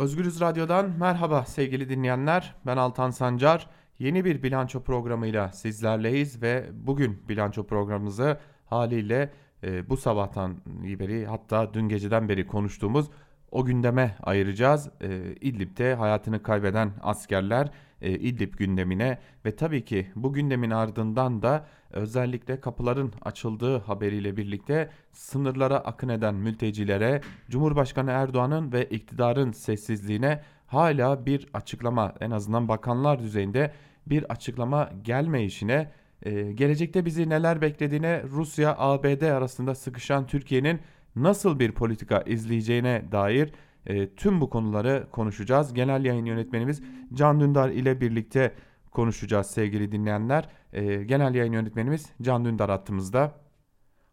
Özgürüz Radyo'dan merhaba sevgili dinleyenler. Ben Altan Sancar. Yeni bir bilanço programıyla sizlerleyiz ve bugün bilanço programımızı haliyle e, bu sabahtan beri hatta dün geceden beri konuştuğumuz o gündeme ayıracağız. E, İdlib'de hayatını kaybeden askerler e, İdlib gündemine ve tabii ki bu gündemin ardından da özellikle kapıların açıldığı haberiyle birlikte sınırlara akın eden mültecilere Cumhurbaşkanı Erdoğan'ın ve iktidarın sessizliğine hala bir açıklama en azından bakanlar düzeyinde bir açıklama gelmeyişine e, gelecekte bizi neler beklediğine Rusya ABD arasında sıkışan Türkiye'nin nasıl bir politika izleyeceğine dair e, tüm bu konuları konuşacağız. Genel yayın yönetmenimiz Can Dündar ile birlikte konuşacağız sevgili dinleyenler. E, genel yayın yönetmenimiz Can Dündar hattımızda.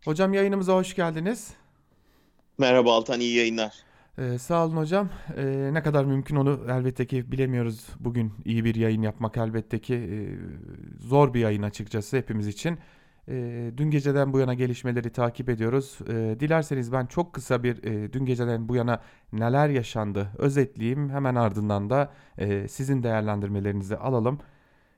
Hocam yayınımıza hoş geldiniz. Merhaba Altan, iyi yayınlar. Ee, sağ olun hocam. Ee, ne kadar mümkün onu elbette ki bilemiyoruz. Bugün iyi bir yayın yapmak elbette ki e, zor bir yayın açıkçası hepimiz için. E, dün geceden bu yana gelişmeleri takip ediyoruz. E, dilerseniz ben çok kısa bir e, dün geceden bu yana neler yaşandı özetleyeyim. Hemen ardından da e, sizin değerlendirmelerinizi alalım.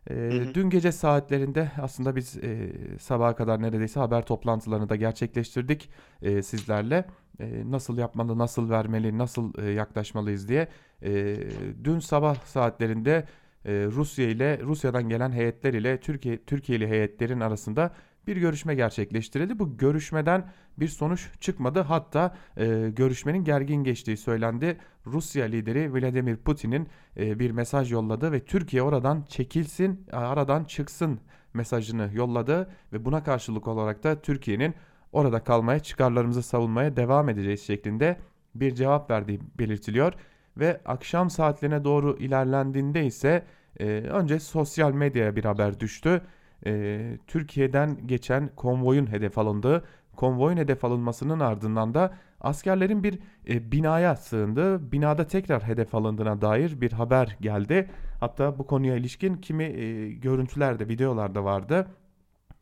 E, hı hı. Dün gece saatlerinde aslında biz e, sabaha kadar neredeyse haber toplantılarını da gerçekleştirdik e, sizlerle. E, nasıl yapmalı, nasıl vermeli, nasıl e, yaklaşmalıyız diye. E, dün sabah saatlerinde e, Rusya ile Rusya'dan gelen heyetler ile Türkiye Türkiye'li heyetlerin arasında bir görüşme gerçekleştirildi. Bu görüşmeden bir sonuç çıkmadı. Hatta e, görüşmenin gergin geçtiği söylendi. Rusya lideri Vladimir Putin'in e, bir mesaj yolladı ve Türkiye oradan çekilsin, aradan çıksın mesajını yolladı ve buna karşılık olarak da Türkiye'nin orada kalmaya, çıkarlarımızı savunmaya devam edeceğiz şeklinde bir cevap verdiği belirtiliyor ve akşam saatlerine doğru ilerlendiğinde ise e, önce sosyal medyaya bir haber düştü e, Türkiye'den geçen konvoyun hedef alındığı, konvoyun hedef alınmasının ardından da askerlerin bir e, binaya sığındığı, binada tekrar hedef alındığına dair bir haber geldi. Hatta bu konuya ilişkin kimi e, görüntüler de videolar da vardı.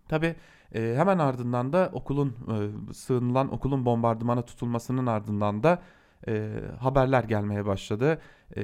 Tabi e, hemen ardından da okulun e, sığınılan okulun bombardımana tutulmasının ardından da e, haberler gelmeye başladı. E,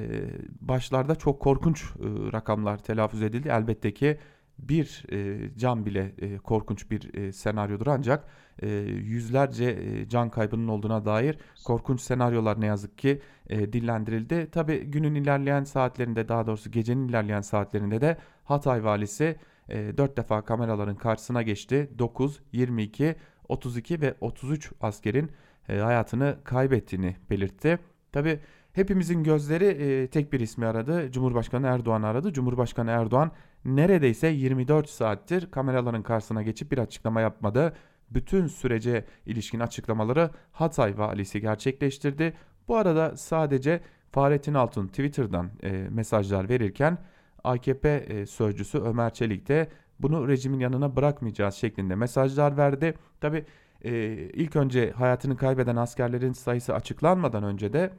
başlarda çok korkunç e, rakamlar telaffuz edildi. Elbette ki bir e, can bile e, korkunç bir e, senaryodur ancak e, yüzlerce e, can kaybının olduğuna dair korkunç senaryolar ne yazık ki e, dillendirildi. Tabi günün ilerleyen saatlerinde daha doğrusu gecenin ilerleyen saatlerinde de Hatay valisi e, 4 defa kameraların karşısına geçti. 9, 22, 32 ve 33 askerin e, hayatını kaybettiğini belirtti. Tabi hepimizin gözleri e, tek bir ismi aradı. Cumhurbaşkanı Erdoğan aradı. Cumhurbaşkanı Erdoğan neredeyse 24 saattir kameraların karşısına geçip bir açıklama yapmadı. Bütün sürece ilişkin açıklamaları Hatay valisi gerçekleştirdi. Bu arada sadece Fahrettin Altun Twitter'dan e, mesajlar verirken AKP e, sözcüsü Ömer Çelik de bunu rejimin yanına bırakmayacağız şeklinde mesajlar verdi. Tabi e, ilk önce hayatını kaybeden askerlerin sayısı açıklanmadan önce de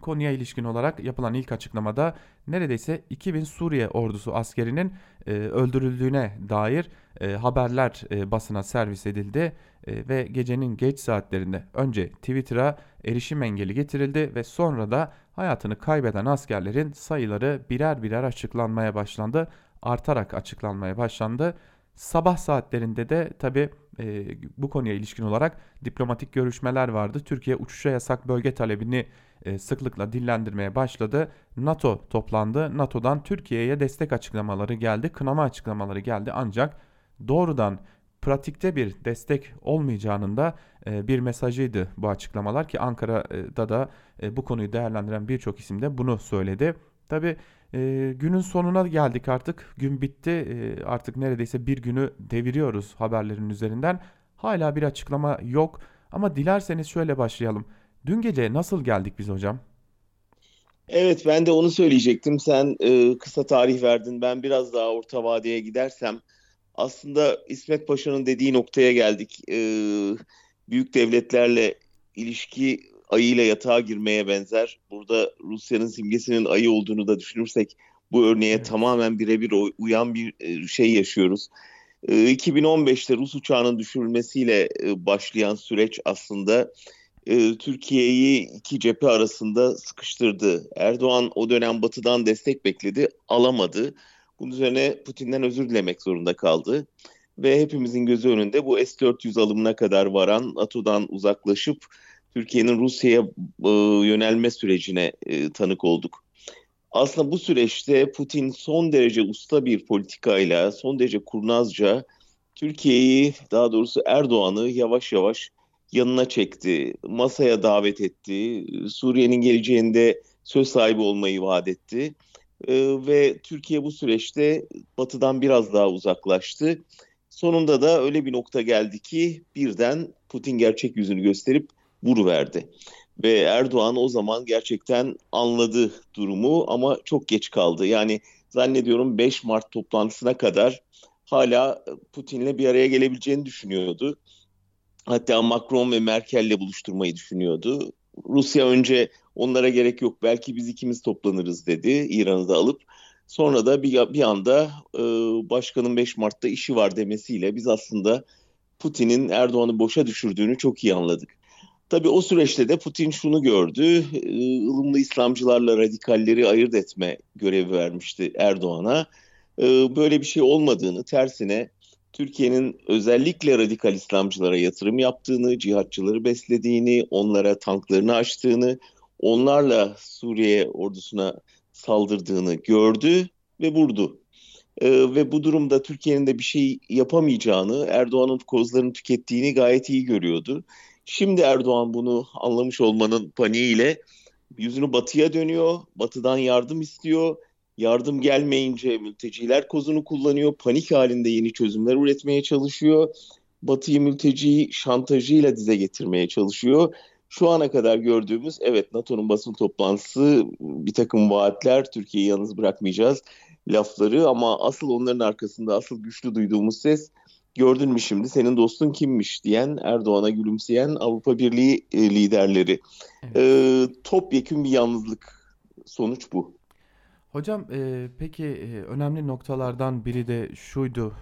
konuya ilişkin olarak yapılan ilk açıklamada neredeyse 2000 Suriye ordusu askerinin e, öldürüldüğüne dair e, haberler e, basına servis edildi e, ve gecenin geç saatlerinde önce Twitter'a erişim engeli getirildi ve sonra da hayatını kaybeden askerlerin sayıları birer birer açıklanmaya başlandı, artarak açıklanmaya başlandı. Sabah saatlerinde de tabi e, bu konuya ilişkin olarak diplomatik görüşmeler vardı. Türkiye uçuşa yasak bölge talebini e, sıklıkla dillendirmeye başladı. NATO toplandı. NATO'dan Türkiye'ye destek açıklamaları geldi, kınama açıklamaları geldi. Ancak doğrudan pratikte bir destek olmayacağının da bir mesajıydı bu açıklamalar ki Ankara'da da bu konuyu değerlendiren birçok isim de bunu söyledi. Tabi e, günün sonuna geldik artık. Gün bitti. E, artık neredeyse bir günü deviriyoruz haberlerin üzerinden. Hala bir açıklama yok. Ama dilerseniz şöyle başlayalım. Dün gece nasıl geldik biz hocam? Evet ben de onu söyleyecektim. Sen e, kısa tarih verdin. Ben biraz daha orta vadeye gidersem aslında İsmet Paşa'nın dediği noktaya geldik. E, büyük devletlerle ilişki ayıyla yatağa girmeye benzer. Burada Rusya'nın simgesinin ayı olduğunu da düşünürsek bu örneğe evet. tamamen birebir uyan bir e, şey yaşıyoruz. 2015'te e, Rus uçağının düşürülmesiyle e, başlayan süreç aslında Türkiye'yi iki cephe arasında sıkıştırdı. Erdoğan o dönem Batı'dan destek bekledi, alamadı. Bunun üzerine Putin'den özür dilemek zorunda kaldı. Ve hepimizin gözü önünde bu S-400 alımına kadar varan NATO'dan uzaklaşıp Türkiye'nin Rusya'ya e, yönelme sürecine e, tanık olduk. Aslında bu süreçte Putin son derece usta bir politikayla, son derece kurnazca Türkiye'yi, daha doğrusu Erdoğan'ı yavaş yavaş yanına çekti, masaya davet etti, Suriye'nin geleceğinde söz sahibi olmayı vaat etti. Ee, ve Türkiye bu süreçte batıdan biraz daha uzaklaştı. Sonunda da öyle bir nokta geldi ki birden Putin gerçek yüzünü gösterip vuruverdi. Ve Erdoğan o zaman gerçekten anladı durumu ama çok geç kaldı. Yani zannediyorum 5 Mart toplantısına kadar hala Putin'le bir araya gelebileceğini düşünüyordu. Hatta Macron ve Merkel'le buluşturmayı düşünüyordu. Rusya önce onlara gerek yok belki biz ikimiz toplanırız dedi İran'ı da alıp. Sonra da bir, bir anda e, başkanın 5 Mart'ta işi var demesiyle biz aslında Putin'in Erdoğan'ı boşa düşürdüğünü çok iyi anladık. Tabii o süreçte de Putin şunu gördü, e, ılımlı İslamcılarla radikalleri ayırt etme görevi vermişti Erdoğan'a. E, böyle bir şey olmadığını, tersine Türkiye'nin özellikle radikal İslamcılara yatırım yaptığını, cihatçıları beslediğini, onlara tanklarını açtığını, onlarla Suriye ordusuna saldırdığını gördü ve vurdu. Ee, ve bu durumda Türkiye'nin de bir şey yapamayacağını, Erdoğan'ın kozlarını tükettiğini gayet iyi görüyordu. Şimdi Erdoğan bunu anlamış olmanın paniğiyle yüzünü batıya dönüyor, batıdan yardım istiyor Yardım gelmeyince mülteciler kozunu kullanıyor. Panik halinde yeni çözümler üretmeye çalışıyor. Batı'yı mülteci şantajıyla dize getirmeye çalışıyor. Şu ana kadar gördüğümüz evet NATO'nun basın toplantısı bir takım vaatler Türkiye'yi yalnız bırakmayacağız lafları ama asıl onların arkasında asıl güçlü duyduğumuz ses gördün mü şimdi senin dostun kimmiş diyen Erdoğan'a gülümseyen Avrupa Birliği e, liderleri. Evet. E, topyekun bir yalnızlık sonuç bu. Hocam e, peki e, önemli noktalardan biri de şuydu.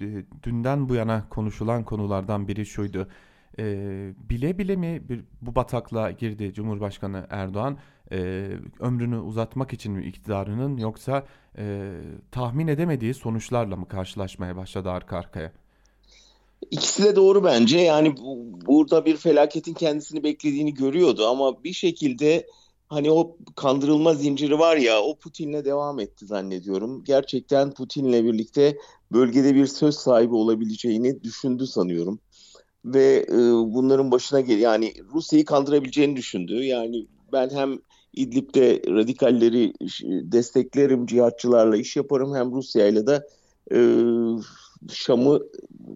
E, dünden bu yana konuşulan konulardan biri şuydu. E, bile bile mi bir, bu bataklığa girdi Cumhurbaşkanı Erdoğan? E, ömrünü uzatmak için mi iktidarının yoksa e, tahmin edemediği sonuçlarla mı karşılaşmaya başladı arka arkaya? İkisi de doğru bence. Yani bu, burada bir felaketin kendisini beklediğini görüyordu ama bir şekilde hani o kandırılma zinciri var ya o Putin'le devam etti zannediyorum. Gerçekten Putin'le birlikte bölgede bir söz sahibi olabileceğini düşündü sanıyorum. Ve e, bunların başına gel yani Rusya'yı kandırabileceğini düşündü. Yani ben hem İdlib'de radikalleri desteklerim, cihatçılarla iş yaparım hem Rusya'yla da e, Şam'ı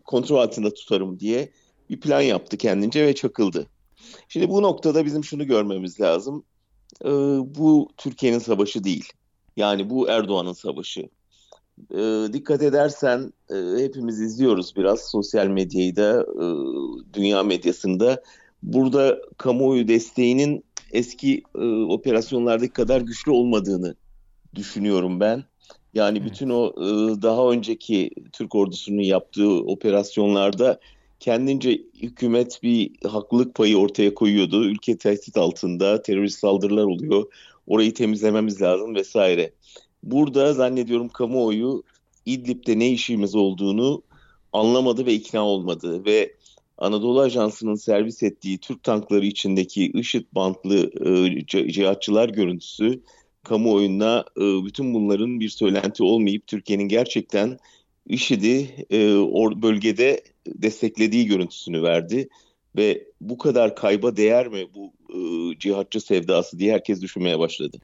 kontrol altında tutarım diye bir plan yaptı kendince ve çakıldı. Şimdi bu noktada bizim şunu görmemiz lazım e, bu Türkiye'nin savaşı değil. Yani bu Erdoğan'ın savaşı. E, dikkat edersen e, hepimiz izliyoruz biraz sosyal medyayı da e, dünya medyasında. Burada kamuoyu desteğinin eski e, operasyonlardaki kadar güçlü olmadığını düşünüyorum ben. Yani bütün o e, daha önceki Türk ordusunun yaptığı operasyonlarda kendince hükümet bir haklılık payı ortaya koyuyordu. Ülke tehdit altında, terörist saldırılar oluyor. Orayı temizlememiz lazım vesaire. Burada zannediyorum kamuoyu İdlib'de ne işimiz olduğunu anlamadı ve ikna olmadı ve Anadolu Ajansı'nın servis ettiği Türk tankları içindeki IŞİD bantlı e, cihatçılar görüntüsü kamuoyuna e, bütün bunların bir söylenti olmayıp Türkiye'nin gerçekten IŞİD'i e, bölgede desteklediği görüntüsünü verdi ve bu kadar kayba değer mi bu e, cihatçı sevdası diye herkes düşünmeye başladı.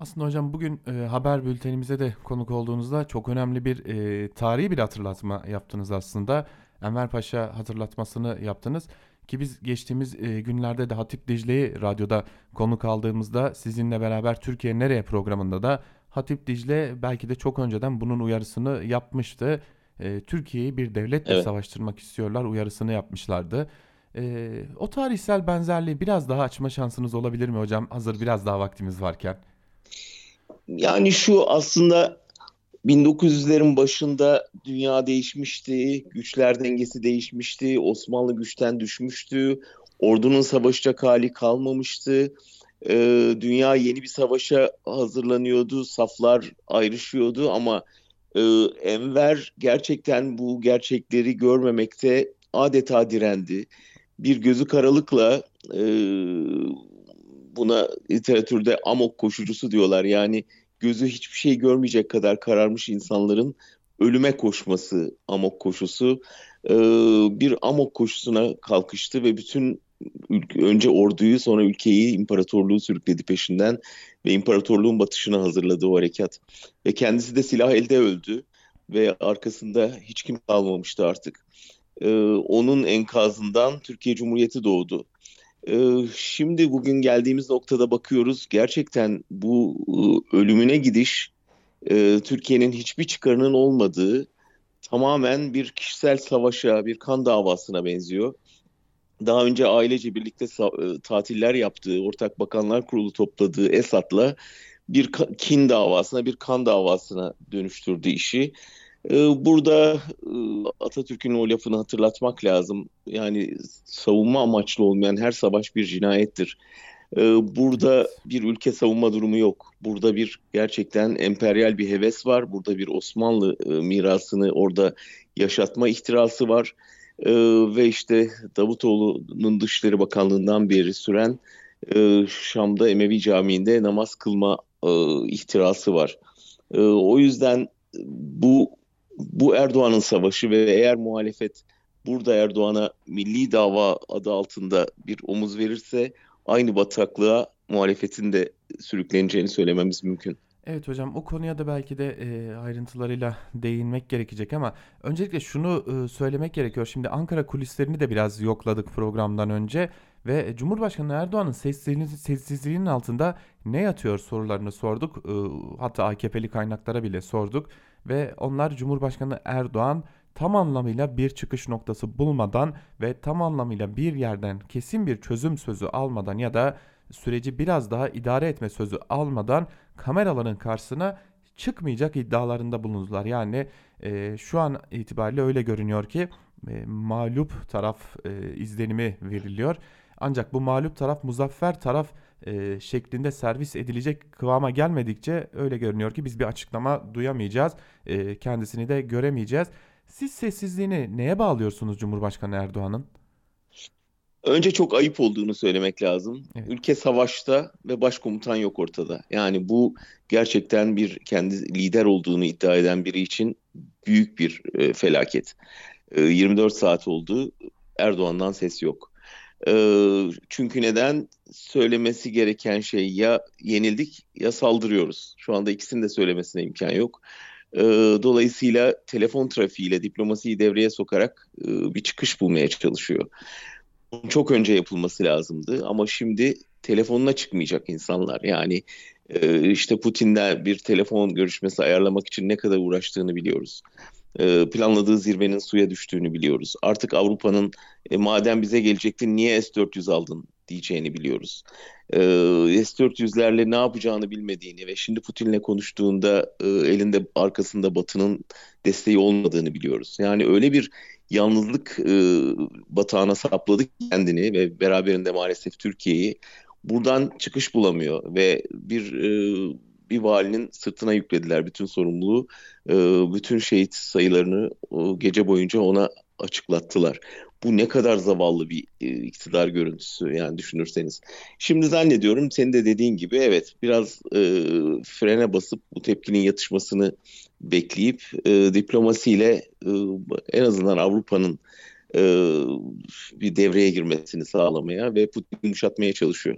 Aslında hocam bugün e, haber bültenimize de konuk olduğunuzda çok önemli bir e, tarihi bir hatırlatma yaptınız aslında. Enver Paşa hatırlatmasını yaptınız ki biz geçtiğimiz e, günlerde de Hatip Dicle'yi radyoda konuk aldığımızda sizinle beraber Türkiye Nereye programında da Hatip Dicle belki de çok önceden bunun uyarısını yapmıştı. E, Türkiye'yi bir devletle evet. savaştırmak istiyorlar uyarısını yapmışlardı. E, o tarihsel benzerliği biraz daha açma şansınız olabilir mi hocam? Hazır biraz daha vaktimiz varken. Yani şu aslında 1900'lerin başında dünya değişmişti, güçler dengesi değişmişti, Osmanlı güçten düşmüştü. Ordunun savaşacak hali kalmamıştı. E, dünya yeni bir savaşa hazırlanıyordu. Saflar ayrışıyordu ama e, Enver gerçekten bu gerçekleri görmemekte adeta direndi. Bir gözü karalıkla e, buna literatürde amok koşucusu diyorlar. Yani gözü hiçbir şey görmeyecek kadar kararmış insanların ölüme koşması amok koşusu. E, bir amok koşusuna kalkıştı ve bütün ülke, önce orduyu sonra ülkeyi, imparatorluğu sürükledi peşinden ve imparatorluğun batışına hazırladı o harekat. Ve kendisi de silah elde öldü ve arkasında hiç kim kalmamıştı artık. Ee, onun enkazından Türkiye Cumhuriyeti doğdu. Ee, şimdi bugün geldiğimiz noktada bakıyoruz gerçekten bu e, ölümüne gidiş e, Türkiye'nin hiçbir çıkarının olmadığı tamamen bir kişisel savaşa, bir kan davasına benziyor daha önce ailece birlikte e, tatiller yaptığı, Ortak Bakanlar Kurulu topladığı Esat'la bir kin davasına, bir kan davasına dönüştürdü işi. E, burada e, Atatürk'ün o lafını hatırlatmak lazım. Yani savunma amaçlı olmayan her savaş bir cinayettir. Burada bir ülke savunma durumu yok. Burada bir gerçekten emperyal bir heves var. Burada bir Osmanlı mirasını orada yaşatma ihtirası var e, ve işte Davutoğlu'nun Dışişleri Bakanlığı'ndan beri süren e, Şam'da Emevi Camii'nde namaz kılma e, ihtirası var. E, o yüzden bu bu Erdoğan'ın savaşı ve eğer muhalefet burada Erdoğan'a milli dava adı altında bir omuz verirse aynı bataklığa muhalefetin de sürükleneceğini söylememiz mümkün. Evet hocam o konuya da belki de e, ayrıntılarıyla değinmek gerekecek ama öncelikle şunu e, söylemek gerekiyor. Şimdi Ankara kulislerini de biraz yokladık programdan önce ve Cumhurbaşkanı Erdoğan'ın sessizliğinin, altında ne yatıyor sorularını sorduk. E, hatta AKP'li kaynaklara bile sorduk ve onlar Cumhurbaşkanı Erdoğan tam anlamıyla bir çıkış noktası bulmadan ve tam anlamıyla bir yerden kesin bir çözüm sözü almadan ya da süreci biraz daha idare etme sözü almadan kameraların karşısına çıkmayacak iddialarında bulundular. Yani e, şu an itibariyle öyle görünüyor ki e, mağlup taraf e, izlenimi veriliyor. Ancak bu mağlup taraf muzaffer taraf e, şeklinde servis edilecek kıvama gelmedikçe öyle görünüyor ki biz bir açıklama duyamayacağız. E, kendisini de göremeyeceğiz. Siz sessizliğini neye bağlıyorsunuz Cumhurbaşkanı Erdoğan'ın? Önce çok ayıp olduğunu söylemek lazım. Evet. Ülke savaşta ve başkomutan yok ortada. Yani bu gerçekten bir kendi lider olduğunu iddia eden biri için büyük bir e, felaket. E, 24 saat oldu. Erdoğan'dan ses yok. E, çünkü neden? Söylemesi gereken şey ya yenildik ya saldırıyoruz. Şu anda ikisini de söylemesine imkan yok. E, dolayısıyla telefon trafiğiyle diplomasiyi devreye sokarak e, bir çıkış bulmaya çalışıyor çok önce yapılması lazımdı ama şimdi telefonuna çıkmayacak insanlar. Yani e, işte Putin'le bir telefon görüşmesi ayarlamak için ne kadar uğraştığını biliyoruz. E, planladığı zirvenin suya düştüğünü biliyoruz. Artık Avrupa'nın e, madem bize gelecektin niye S-400 aldın diyeceğini biliyoruz. E, S-400'lerle ne yapacağını bilmediğini ve şimdi Putin'le konuştuğunda e, elinde arkasında Batı'nın desteği olmadığını biliyoruz. Yani öyle bir yalnızlık e, batağına sapladı kendini ve beraberinde maalesef Türkiye'yi. Buradan çıkış bulamıyor ve bir e, bir valinin sırtına yüklediler bütün sorumluluğu. E, bütün şehit sayılarını o gece boyunca ona açıklattılar. Bu ne kadar zavallı bir e, iktidar görüntüsü yani düşünürseniz. Şimdi zannediyorum senin de dediğin gibi evet biraz e, frene basıp bu tepkinin yatışmasını bekleyip e, diplomasiyle e, en azından Avrupa'nın e, bir devreye girmesini sağlamaya ve Putin'i yumuşatmaya çalışıyor.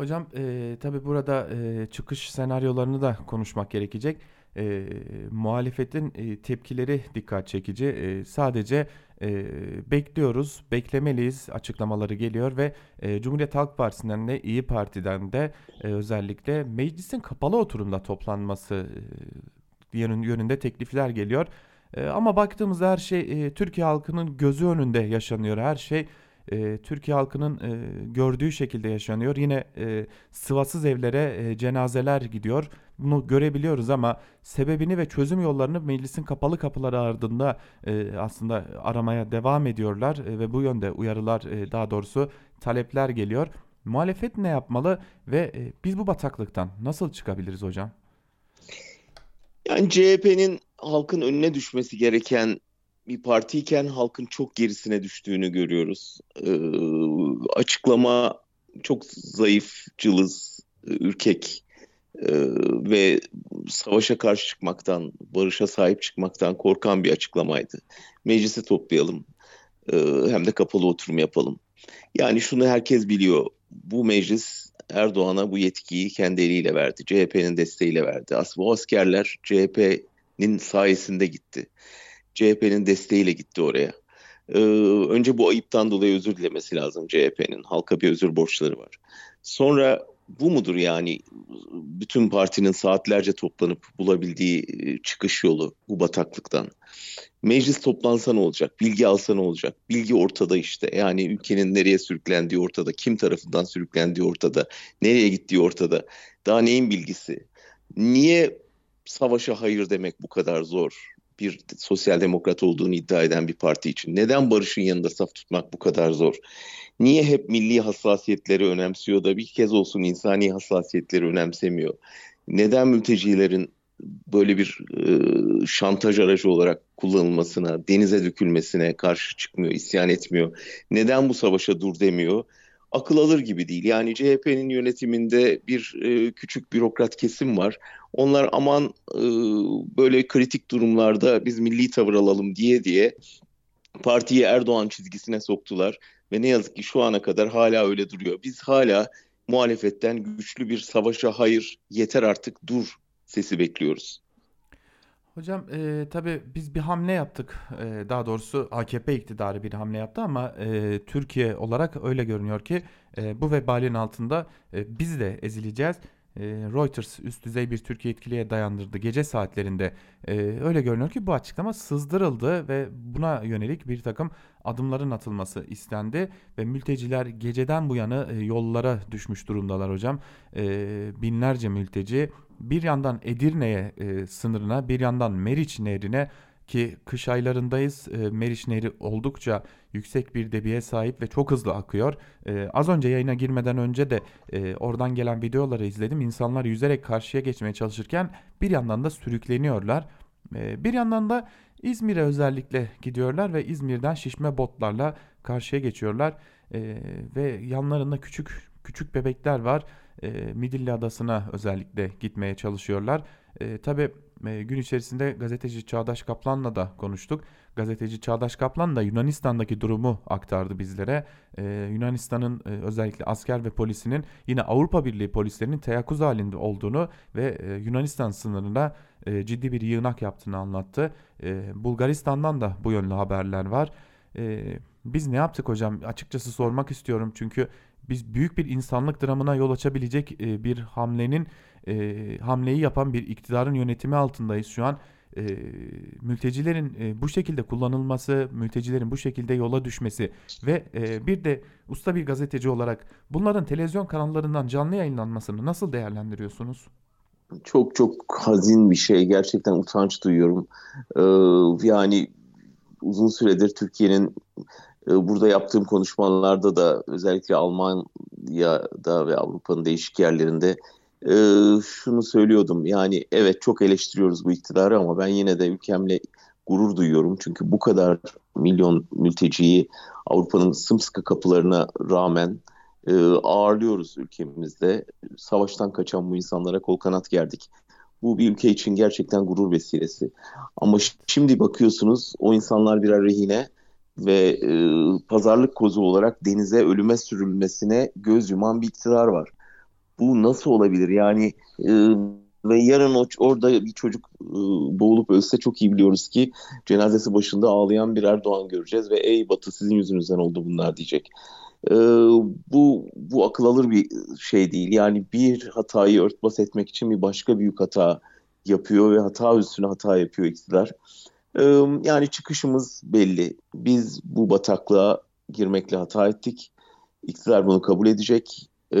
Hocam e, tabii burada e, çıkış senaryolarını da konuşmak gerekecek. E, muhalefetin e, tepkileri dikkat çekici. E, sadece e, bekliyoruz, beklemeliyiz açıklamaları geliyor ve e, Cumhuriyet Halk Partisi'nden de İyi Parti'den de e, özellikle meclisin kapalı oturumda toplanması e, yönünde teklifler geliyor. E, ama baktığımızda her şey e, Türkiye halkının gözü önünde yaşanıyor. Her şey e, Türkiye halkının e, gördüğü şekilde yaşanıyor. Yine e, sıvasız evlere e, cenazeler gidiyor bunu görebiliyoruz ama sebebini ve çözüm yollarını meclisin kapalı kapıları ardında e, aslında aramaya devam ediyorlar e, ve bu yönde uyarılar e, daha doğrusu talepler geliyor. Muhalefet ne yapmalı ve e, biz bu bataklıktan nasıl çıkabiliriz hocam? Yani CHP'nin halkın önüne düşmesi gereken bir partiyken halkın çok gerisine düştüğünü görüyoruz. Ee, açıklama çok zayıf, cılız, ürkek e, ve savaşa karşı çıkmaktan, barışa sahip çıkmaktan korkan bir açıklamaydı. Meclisi toplayalım, e, hem de kapalı oturum yapalım. Yani şunu herkes biliyor, bu meclis Erdoğan'a bu yetkiyi kendi eliyle verdi. CHP'nin desteğiyle verdi. Aslında o askerler CHP'nin sayesinde gitti. CHP'nin desteğiyle gitti oraya. Ee, önce bu ayıptan dolayı özür dilemesi lazım CHP'nin. Halka bir özür borçları var. Sonra bu mudur yani bütün partinin saatlerce toplanıp bulabildiği e, çıkış yolu bu bataklıktan? Meclis toplansa ne olacak? Bilgi alsa ne olacak? Bilgi ortada işte. Yani ülkenin nereye sürüklendiği ortada. Kim tarafından sürüklendiği ortada. Nereye gittiği ortada. Daha neyin bilgisi? Niye savaşa hayır demek bu kadar zor? Bir sosyal demokrat olduğunu iddia eden bir parti için. Neden barışın yanında saf tutmak bu kadar zor? Niye hep milli hassasiyetleri önemsiyor da bir kez olsun insani hassasiyetleri önemsemiyor? Neden mültecilerin böyle bir e, şantaj aracı olarak kullanılmasına, denize dökülmesine karşı çıkmıyor, isyan etmiyor? Neden bu savaşa dur demiyor? Akıl alır gibi değil. Yani CHP'nin yönetiminde bir e, küçük bürokrat kesim var. Onlar aman e, böyle kritik durumlarda biz milli tavır alalım diye diye partiyi Erdoğan çizgisine soktular ve ne yazık ki şu ana kadar hala öyle duruyor. Biz hala muhalefetten güçlü bir savaşa hayır yeter artık dur sesi bekliyoruz. Hocam e, tabii biz bir hamle yaptık. E, daha doğrusu AKP iktidarı bir hamle yaptı ama e, Türkiye olarak öyle görünüyor ki e, bu vebalin altında e, biz de ezileceğiz. E, Reuters üst düzey bir Türkiye etkiliğe dayandırdı gece saatlerinde. E, öyle görünüyor ki bu açıklama sızdırıldı ve buna yönelik bir takım adımların atılması istendi ve mülteciler geceden bu yana e, yollara düşmüş durumdalar hocam. E, binlerce mülteci bir yandan Edirne'ye e, sınırına bir yandan Meriç Nehri'ne ki kış aylarındayız. E, Meriç Nehri oldukça yüksek bir debiye sahip ve çok hızlı akıyor. E, az önce yayına girmeden önce de e, oradan gelen videoları izledim. İnsanlar yüzerek karşıya geçmeye çalışırken bir yandan da sürükleniyorlar. E, bir yandan da İzmir'e özellikle gidiyorlar ve İzmir'den şişme botlarla karşıya geçiyorlar. E, ve yanlarında küçük küçük bebekler var e, Midilli Adası'na özellikle gitmeye çalışıyorlar. E, Tabi e, gün içerisinde gazeteci Çağdaş Kaplan'la da konuştuk. Gazeteci Çağdaş Kaplan da Yunanistan'daki durumu aktardı bizlere. E, Yunanistan'ın e, özellikle asker ve polisinin yine Avrupa Birliği polislerinin teyakkuz halinde olduğunu ve e, Yunanistan sınırında e, ciddi bir yığınak yaptığını anlattı. E, Bulgaristan'dan da bu yönlü haberler var. E, biz ne yaptık hocam? Açıkçası sormak istiyorum çünkü biz büyük bir insanlık dramına yol açabilecek e, bir hamlenin e, hamleyi yapan bir iktidarın yönetimi altındayız şu an. E, mültecilerin e, bu şekilde kullanılması, mültecilerin bu şekilde yola düşmesi ve e, bir de usta bir gazeteci olarak bunların televizyon kanallarından canlı yayınlanmasını nasıl değerlendiriyorsunuz? Çok çok hazin bir şey. Gerçekten utanç duyuyorum. Ee, yani uzun süredir Türkiye'nin burada yaptığım konuşmalarda da özellikle Almanya'da ve Avrupa'nın değişik yerlerinde e, şunu söylüyordum. Yani evet çok eleştiriyoruz bu iktidarı ama ben yine de ülkemle gurur duyuyorum. Çünkü bu kadar milyon mülteciyi Avrupa'nın sımsıkı kapılarına rağmen e, ağırlıyoruz ülkemizde. Savaştan kaçan bu insanlara kol kanat gerdik. Bu bir ülke için gerçekten gurur vesilesi. Ama şimdi bakıyorsunuz o insanlar birer rehine ve e, pazarlık kozu olarak denize ölüme sürülmesine göz yuman bir iktidar var. Bu nasıl olabilir? Yani e, ve yarın o, orada bir çocuk e, boğulup ölse çok iyi biliyoruz ki cenazesi başında ağlayan bir Erdoğan göreceğiz ve ey Batı sizin yüzünüzden oldu bunlar diyecek. E, bu bu akıl alır bir şey değil. Yani bir hatayı örtbas etmek için bir başka büyük hata yapıyor ve hata üstüne hata yapıyor iktidar. Yani çıkışımız belli. Biz bu bataklığa girmekle hata ettik. İktidar bunu kabul edecek. e,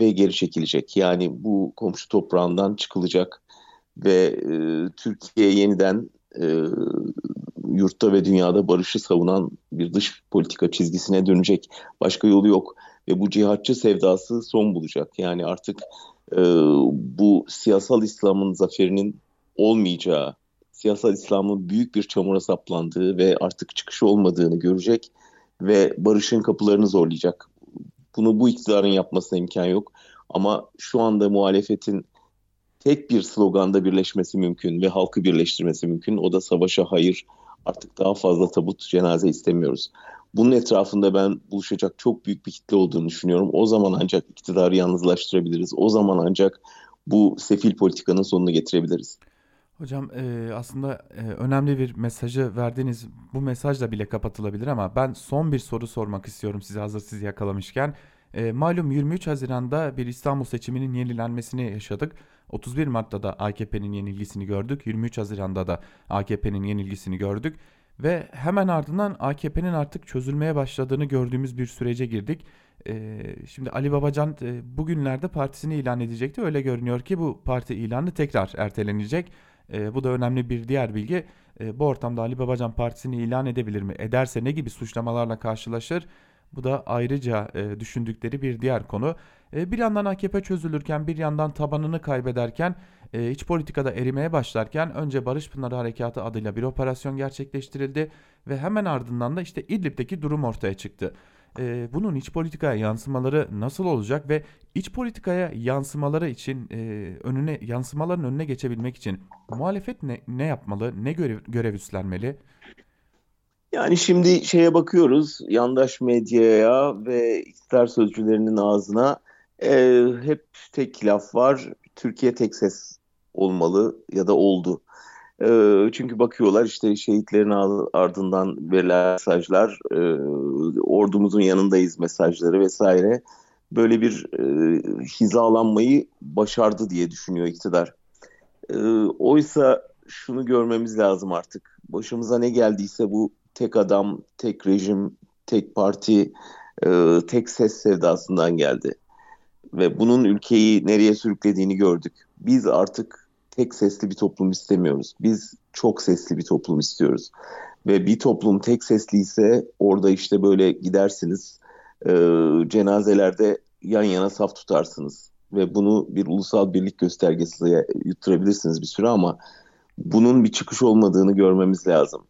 ve geri çekilecek. Yani bu komşu toprağından çıkılacak ve e, Türkiye yeniden e, yurtta ve dünyada barışı savunan bir dış politika çizgisine dönecek. Başka yolu yok ve bu cihatçı sevdası son bulacak. Yani artık e, bu siyasal İslam'ın zaferinin olmayacağı, siyasal İslam'ın büyük bir çamura saplandığı ve artık çıkışı olmadığını görecek ve barışın kapılarını zorlayacak. Bunu bu iktidarın yapmasına imkan yok. Ama şu anda muhalefetin tek bir sloganda birleşmesi mümkün ve halkı birleştirmesi mümkün. O da savaşa hayır, artık daha fazla tabut cenaze istemiyoruz. Bunun etrafında ben buluşacak çok büyük bir kitle olduğunu düşünüyorum. O zaman ancak iktidarı yalnızlaştırabiliriz. O zaman ancak bu sefil politikanın sonunu getirebiliriz. Hocam e, aslında e, önemli bir mesajı verdiğiniz bu mesajla bile kapatılabilir ama ben son bir soru sormak istiyorum size hazır sizi yakalamışken. E, malum 23 Haziran'da bir İstanbul seçiminin yenilenmesini yaşadık. 31 Mart'ta da AKP'nin yenilgisini gördük. 23 Haziran'da da AKP'nin yenilgisini gördük. Ve hemen ardından AKP'nin artık çözülmeye başladığını gördüğümüz bir sürece girdik. Ee, şimdi Ali Babacan e, bugünlerde partisini ilan edecekti. Öyle görünüyor ki bu parti ilanı tekrar ertelenecek. E, bu da önemli bir diğer bilgi. E, bu ortamda Ali Babacan partisini ilan edebilir mi? Ederse ne gibi suçlamalarla karşılaşır? Bu da ayrıca e, düşündükleri bir diğer konu. E, bir yandan AKP çözülürken bir yandan tabanını kaybederken e, iç politikada erimeye başlarken önce Barış Pınarı Harekatı adıyla bir operasyon gerçekleştirildi ve hemen ardından da işte İdlib'deki durum ortaya çıktı. E, bunun iç politikaya yansımaları nasıl olacak ve iç politikaya yansımaları için e, önüne yansımaların önüne geçebilmek için muhalefet ne, ne yapmalı, ne görev, görev üstlenmeli? Yani şimdi şeye bakıyoruz, yandaş medyaya ve iktidar sözcülerinin ağzına e, hep tek laf var. Türkiye tek ses olmalı ya da oldu. E, çünkü bakıyorlar işte şehitlerin ardından verilen mesajlar, e, ordumuzun yanındayız mesajları vesaire. Böyle bir e, hizalanmayı başardı diye düşünüyor iktidar. E, oysa şunu görmemiz lazım artık. Başımıza ne geldiyse bu tek adam, tek rejim, tek parti, e, tek ses sevdasından geldi. Ve bunun ülkeyi nereye sürüklediğini gördük. Biz artık tek sesli bir toplum istemiyoruz. Biz çok sesli bir toplum istiyoruz. Ve bir toplum tek sesli ise orada işte böyle gidersiniz, e, cenazelerde yan yana saf tutarsınız. Ve bunu bir ulusal birlik göstergesi yutturabilirsiniz bir süre ama bunun bir çıkış olmadığını görmemiz lazım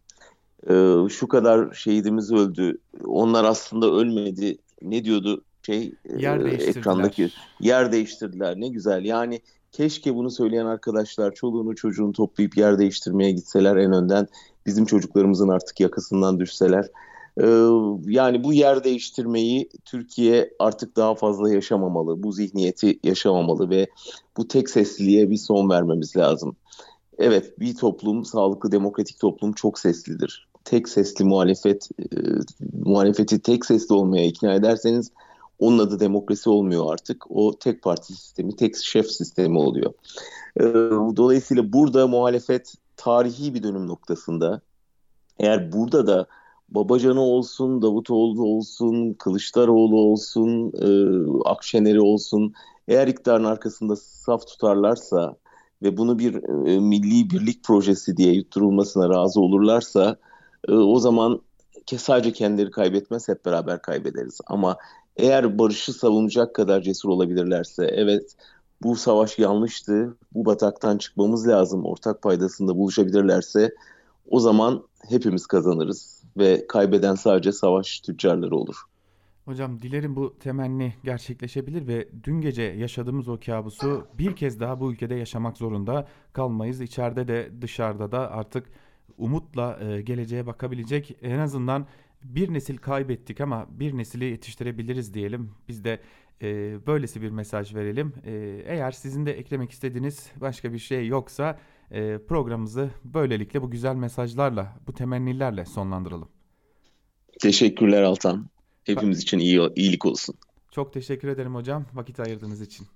e, şu kadar şehidimiz öldü. Onlar aslında ölmedi. Ne diyordu şey yer e, ekrandaki yer değiştirdiler. Ne güzel. Yani keşke bunu söyleyen arkadaşlar çoluğunu çocuğunu toplayıp yer değiştirmeye gitseler en önden bizim çocuklarımızın artık yakasından düşseler. Ee, yani bu yer değiştirmeyi Türkiye artık daha fazla yaşamamalı. Bu zihniyeti yaşamamalı ve bu tek sesliliğe bir son vermemiz lazım. Evet bir toplum, sağlıklı demokratik toplum çok seslidir tek sesli muhalefet e, muhalefeti tek sesli olmaya ikna ederseniz onun adı demokrasi olmuyor artık. O tek parti sistemi, tek şef sistemi oluyor. E, dolayısıyla burada muhalefet tarihi bir dönüm noktasında. Eğer burada da Babacan'ı olsun, Davutoğlu olsun, Kılıçdaroğlu olsun, e, Akşener'i olsun eğer iktidarın arkasında saf tutarlarsa ve bunu bir e, milli birlik projesi diye yutturulmasına razı olurlarsa ee, o zaman sadece kendileri kaybetmez hep beraber kaybederiz. Ama eğer barışı savunacak kadar cesur olabilirlerse evet bu savaş yanlıştı, bu bataktan çıkmamız lazım, ortak paydasında buluşabilirlerse o zaman hepimiz kazanırız ve kaybeden sadece savaş tüccarları olur. Hocam dilerim bu temenni gerçekleşebilir ve dün gece yaşadığımız o kabusu bir kez daha bu ülkede yaşamak zorunda kalmayız. İçeride de dışarıda da artık umutla e, geleceğe bakabilecek en azından bir nesil kaybettik ama bir nesili yetiştirebiliriz diyelim. Biz de e, böylesi bir mesaj verelim. E, eğer sizin de eklemek istediğiniz başka bir şey yoksa e, programımızı böylelikle bu güzel mesajlarla, bu temennilerle sonlandıralım. Teşekkürler Altan. Hepimiz için iyi iyilik olsun. Çok teşekkür ederim hocam vakit ayırdığınız için.